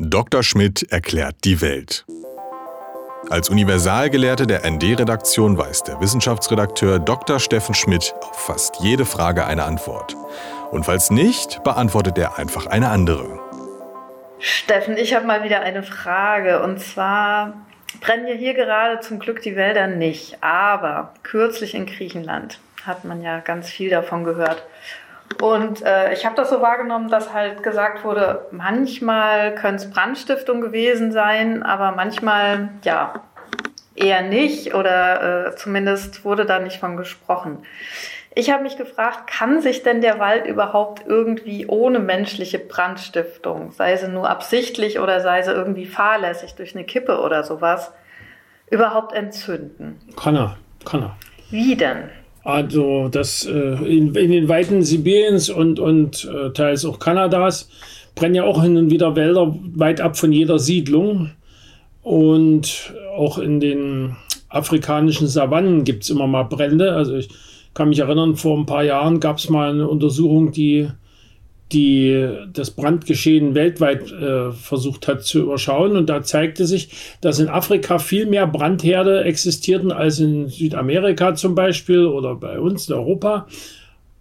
Dr. Schmidt erklärt die Welt. Als Universalgelehrte der ND-Redaktion weiß der Wissenschaftsredakteur Dr. Steffen Schmidt auf fast jede Frage eine Antwort. Und falls nicht, beantwortet er einfach eine andere. Steffen, ich habe mal wieder eine Frage. Und zwar brennen ja hier gerade zum Glück die Wälder nicht. Aber kürzlich in Griechenland hat man ja ganz viel davon gehört. Und äh, ich habe das so wahrgenommen, dass halt gesagt wurde, manchmal können es Brandstiftungen gewesen sein, aber manchmal ja eher nicht oder äh, zumindest wurde da nicht von gesprochen. Ich habe mich gefragt, kann sich denn der Wald überhaupt irgendwie ohne menschliche Brandstiftung, sei sie nur absichtlich oder sei sie irgendwie fahrlässig durch eine Kippe oder sowas, überhaupt entzünden? Kann er, kann er. Wie denn? Also das äh, in, in, den Weiten Sibiriens und, und äh, teils auch Kanadas brennen ja auch hin und wieder Wälder weit ab von jeder Siedlung. Und auch in den afrikanischen Savannen gibt es immer mal Brände. Also ich kann mich erinnern, vor ein paar Jahren gab es mal eine Untersuchung, die die das Brandgeschehen weltweit äh, versucht hat zu überschauen. Und da zeigte sich, dass in Afrika viel mehr Brandherde existierten als in Südamerika zum Beispiel oder bei uns in Europa.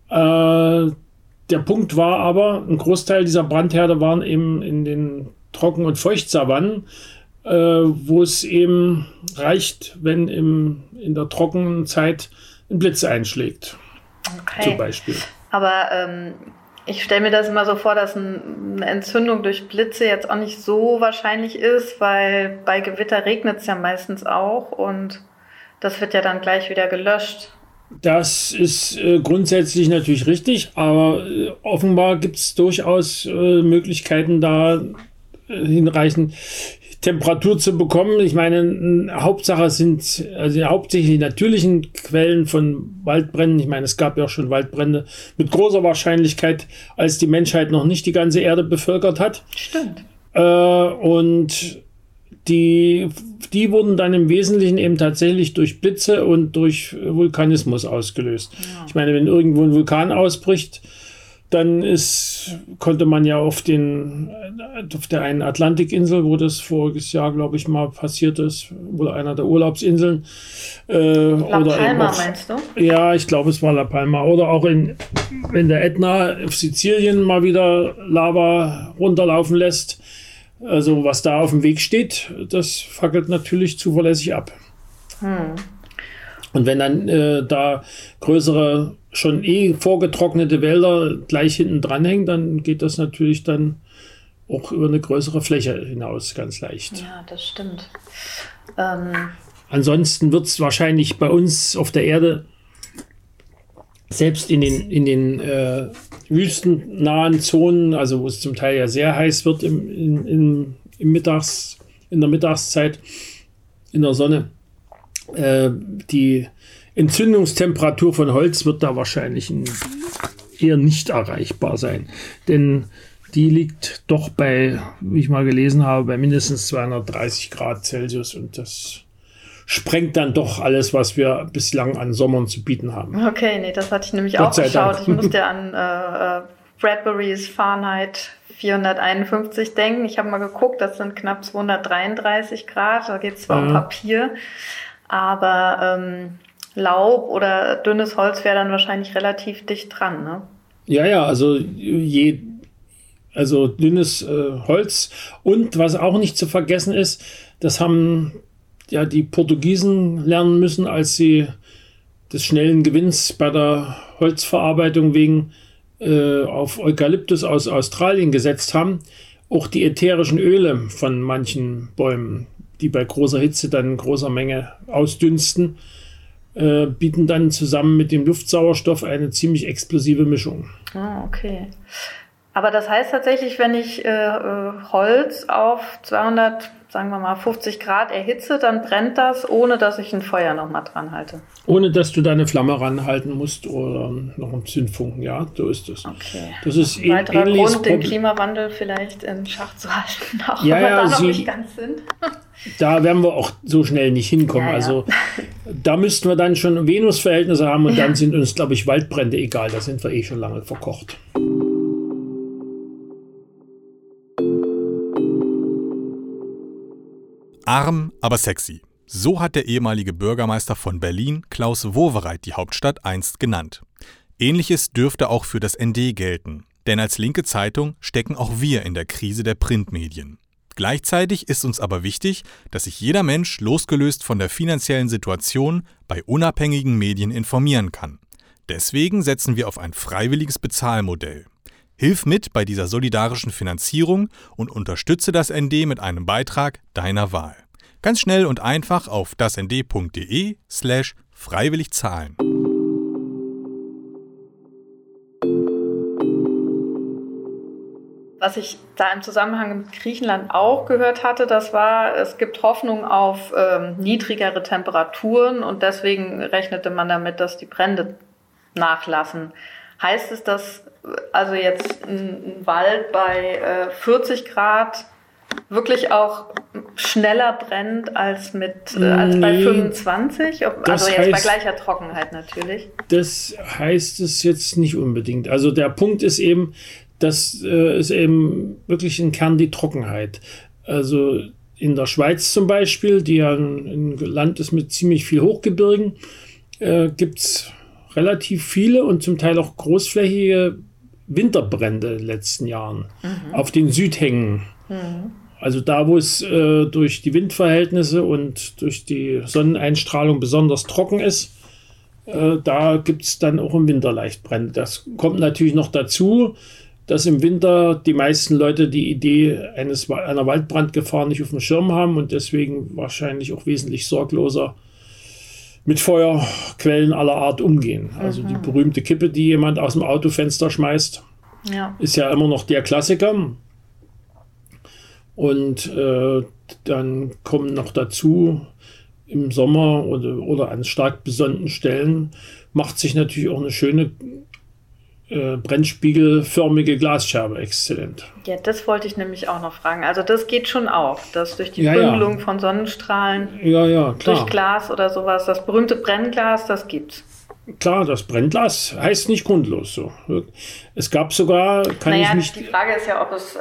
Äh, der Punkt war aber, ein Großteil dieser Brandherde waren eben in den Trocken- und Feuchtsavannen, äh, wo es eben reicht, wenn im, in der trockenen Zeit ein Blitz einschlägt. Okay. Zum Beispiel. Aber ähm, ich stelle mir das immer so vor, dass eine Entzündung durch Blitze jetzt auch nicht so wahrscheinlich ist, weil bei Gewitter regnet es ja meistens auch und das wird ja dann gleich wieder gelöscht. Das ist äh, grundsätzlich natürlich richtig, aber äh, offenbar gibt es durchaus äh, Möglichkeiten, da äh, hinreichend Temperatur zu bekommen. Ich meine, Hauptsache sind also hauptsächlich die natürlichen Quellen von Waldbränden. Ich meine, es gab ja auch schon Waldbrände mit großer Wahrscheinlichkeit, als die Menschheit noch nicht die ganze Erde bevölkert hat. Stimmt. Äh, und die, die wurden dann im Wesentlichen eben tatsächlich durch Blitze und durch Vulkanismus ausgelöst. Ja. Ich meine, wenn irgendwo ein Vulkan ausbricht, dann ist, konnte man ja auf, den, auf der einen Atlantikinsel, wo das voriges Jahr, glaube ich, mal passiert ist, wohl einer der Urlaubsinseln. Äh, La oder Palma auf, meinst du? Ja, ich glaube, es war La Palma. Oder auch in, wenn der Ätna auf Sizilien mal wieder Lava runterlaufen lässt. Also was da auf dem Weg steht, das fackelt natürlich zuverlässig ab. Hm. Und wenn dann äh, da größere schon eh vorgetrocknete Wälder gleich hinten dranhängen, dann geht das natürlich dann auch über eine größere Fläche hinaus ganz leicht. Ja, das stimmt. Ähm Ansonsten wird es wahrscheinlich bei uns auf der Erde selbst in den, in den äh, wüstennahen Zonen, also wo es zum Teil ja sehr heiß wird im, in, in, im Mittags, in der Mittagszeit in der Sonne, äh, die Entzündungstemperatur von Holz wird da wahrscheinlich eher nicht erreichbar sein. Denn die liegt doch bei, wie ich mal gelesen habe, bei mindestens 230 Grad Celsius und das sprengt dann doch alles, was wir bislang an Sommern zu bieten haben. Okay, nee, das hatte ich nämlich Gott auch geschaut. Ich musste an äh, äh Bradburys Fahrenheit 451 denken. Ich habe mal geguckt, das sind knapp 233 Grad. Da geht es zwar ja. um Papier, aber ähm, Laub oder dünnes Holz wäre dann wahrscheinlich relativ dicht dran, ne? Ja, ja, also je, also dünnes äh, Holz und was auch nicht zu vergessen ist, das haben ja die Portugiesen lernen müssen, als sie des schnellen Gewinns bei der Holzverarbeitung wegen äh, auf Eukalyptus aus Australien gesetzt haben. Auch die ätherischen Öle von manchen Bäumen, die bei großer Hitze dann in großer Menge ausdünsten, äh, bieten dann zusammen mit dem Luftsauerstoff eine ziemlich explosive Mischung. Ah, okay. Aber das heißt tatsächlich, wenn ich äh, äh Holz auf 200, sagen wir mal 50 Grad erhitze, dann brennt das, ohne dass ich ein Feuer nochmal dran halte. Ohne dass du da eine Flamme ranhalten musst oder noch einen Zündfunken, ja, so ist es. Okay. Das ist ein weiterer Grund, den Klimawandel vielleicht in Schach zu halten, auch ja, wenn wir ja, da noch sie, nicht ganz sind. Da werden wir auch so schnell nicht hinkommen. Ja, also da müssten wir dann schon Venus-Verhältnisse haben und dann sind uns, glaube ich, Waldbrände egal. Da sind wir eh schon lange verkocht. Arm, aber sexy. So hat der ehemalige Bürgermeister von Berlin, Klaus Wowereit, die Hauptstadt einst genannt. Ähnliches dürfte auch für das ND gelten. Denn als linke Zeitung stecken auch wir in der Krise der Printmedien. Gleichzeitig ist uns aber wichtig, dass sich jeder Mensch losgelöst von der finanziellen Situation bei unabhängigen Medien informieren kann. Deswegen setzen wir auf ein freiwilliges Bezahlmodell. Hilf mit bei dieser solidarischen Finanzierung und unterstütze das ND mit einem Beitrag deiner Wahl. Ganz schnell und einfach auf dasnd.de slash freiwillig zahlen. Was ich da im Zusammenhang mit Griechenland auch gehört hatte, das war, es gibt Hoffnung auf ähm, niedrigere Temperaturen und deswegen rechnete man damit, dass die Brände nachlassen. Heißt es, dass also jetzt ein, ein Wald bei äh, 40 Grad wirklich auch schneller brennt als mit äh, als nee, bei 25? Ob, also jetzt heißt, bei gleicher Trockenheit natürlich. Das heißt es jetzt nicht unbedingt. Also der Punkt ist eben, das äh, ist eben wirklich im Kern die Trockenheit. Also in der Schweiz zum Beispiel, die ja ein, Land ist mit ziemlich viel Hochgebirgen, äh, gibt es relativ viele und zum Teil auch großflächige Winterbrände in den letzten Jahren mhm. auf den Südhängen. Mhm. Also da, wo es äh, durch die Windverhältnisse und durch die Sonneneinstrahlung besonders trocken ist, äh, da gibt es dann auch im Winter leicht Brände. Das kommt natürlich noch dazu, dass im Winter die meisten Leute die Idee eines, einer Waldbrandgefahr nicht auf dem Schirm haben und deswegen wahrscheinlich auch wesentlich sorgloser mit Feuerquellen aller Art umgehen. Also mhm. die berühmte Kippe, die jemand aus dem Autofenster schmeißt, ja. ist ja immer noch der Klassiker. Und äh, dann kommen noch dazu, im Sommer oder, oder an stark besonnten Stellen macht sich natürlich auch eine schöne äh, brennspiegelförmige Glasscherbe exzellent. Ja, das wollte ich nämlich auch noch fragen. Also das geht schon auch, dass durch die ja, Bündelung ja. von Sonnenstrahlen ja, ja, durch Glas oder sowas, das berühmte Brennglas, das gibt's. Klar, das Brennglas heißt nicht grundlos so. Es gab sogar, kann naja, ich nicht. Die Frage ist ja, ob es, äh,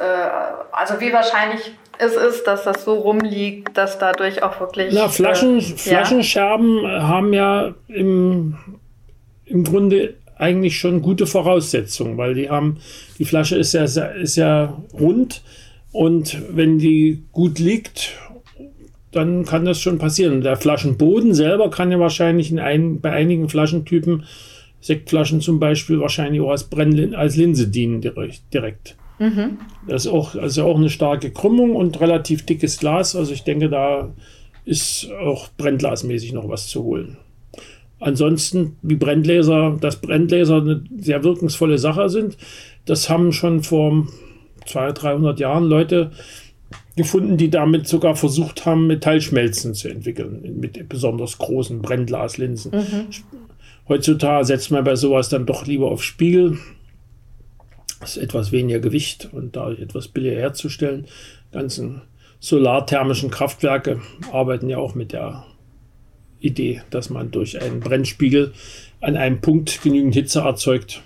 also wie wahrscheinlich es ist, dass das so rumliegt, dass dadurch auch wirklich. Na, Flaschen, äh, Flaschenscherben haben ja im, im Grunde eigentlich schon gute Voraussetzungen, weil die haben, die Flasche ist ja, ist ja rund und wenn die gut liegt, dann kann das schon passieren. Der Flaschenboden selber kann ja wahrscheinlich in ein, bei einigen Flaschentypen, Sektflaschen zum Beispiel, wahrscheinlich auch als, Brennlin als Linse dienen direkt. Mhm. Das ist auch, also auch eine starke Krümmung und relativ dickes Glas. Also ich denke, da ist auch brennglasmäßig noch was zu holen. Ansonsten, wie Brenngläser, dass Brenngläser eine sehr wirkungsvolle Sache sind, das haben schon vor 200, 300 Jahren Leute gefunden, die damit sogar versucht haben, Metallschmelzen zu entwickeln, mit besonders großen Brennglaslinsen. Mhm. Heutzutage setzt man bei sowas dann doch lieber auf Spiegel. Das ist etwas weniger Gewicht und dadurch etwas billiger herzustellen. Ganzen solarthermischen Kraftwerke arbeiten ja auch mit der Idee, dass man durch einen Brennspiegel an einem Punkt genügend Hitze erzeugt,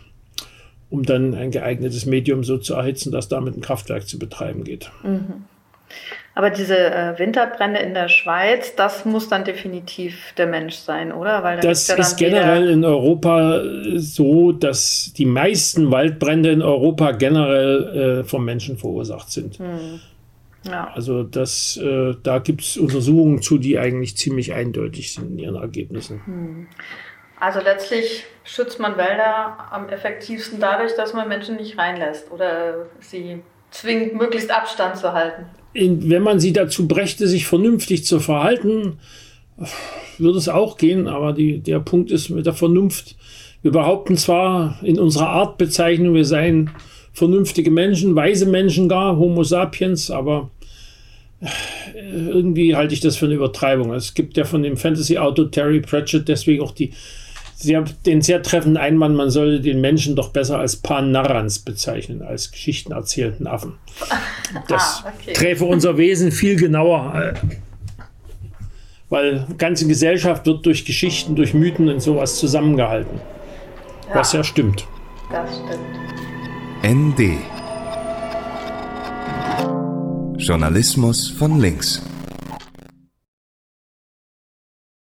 um dann ein geeignetes Medium so zu erhitzen, dass damit ein Kraftwerk zu betreiben geht. Mhm. Aber diese äh, Winterbrände in der Schweiz, das muss dann definitiv der Mensch sein, oder? Weil das ja ist generell in Europa so, dass die meisten Waldbrände in Europa generell äh, vom Menschen verursacht sind. Mhm. Ja. Also das, äh, da gibt es Untersuchungen zu, die eigentlich ziemlich eindeutig sind in ihren Ergebnissen. Hm. Also letztlich schützt man Wälder am effektivsten dadurch, dass man Menschen nicht reinlässt oder sie zwingt, möglichst Abstand zu halten. In, wenn man sie dazu brächte, sich vernünftig zu verhalten, würde es auch gehen, aber die, der Punkt ist mit der Vernunft. Wir behaupten zwar in unserer Artbezeichnung, wir seien vernünftige Menschen, weise Menschen gar, Homo sapiens, aber äh, irgendwie halte ich das für eine Übertreibung. Es gibt ja von dem Fantasy-Autor Terry Pratchett deswegen auch die sehr, den sehr treffenden Einwand, man sollte den Menschen doch besser als Pan Narrans bezeichnen, als Geschichten erzählenden Affen. Das ah, okay. träfe unser Wesen viel genauer. Äh, weil ganze Gesellschaft wird durch Geschichten, durch Mythen und sowas zusammengehalten. Ja, was ja stimmt. Das stimmt. ND Journalismus von links.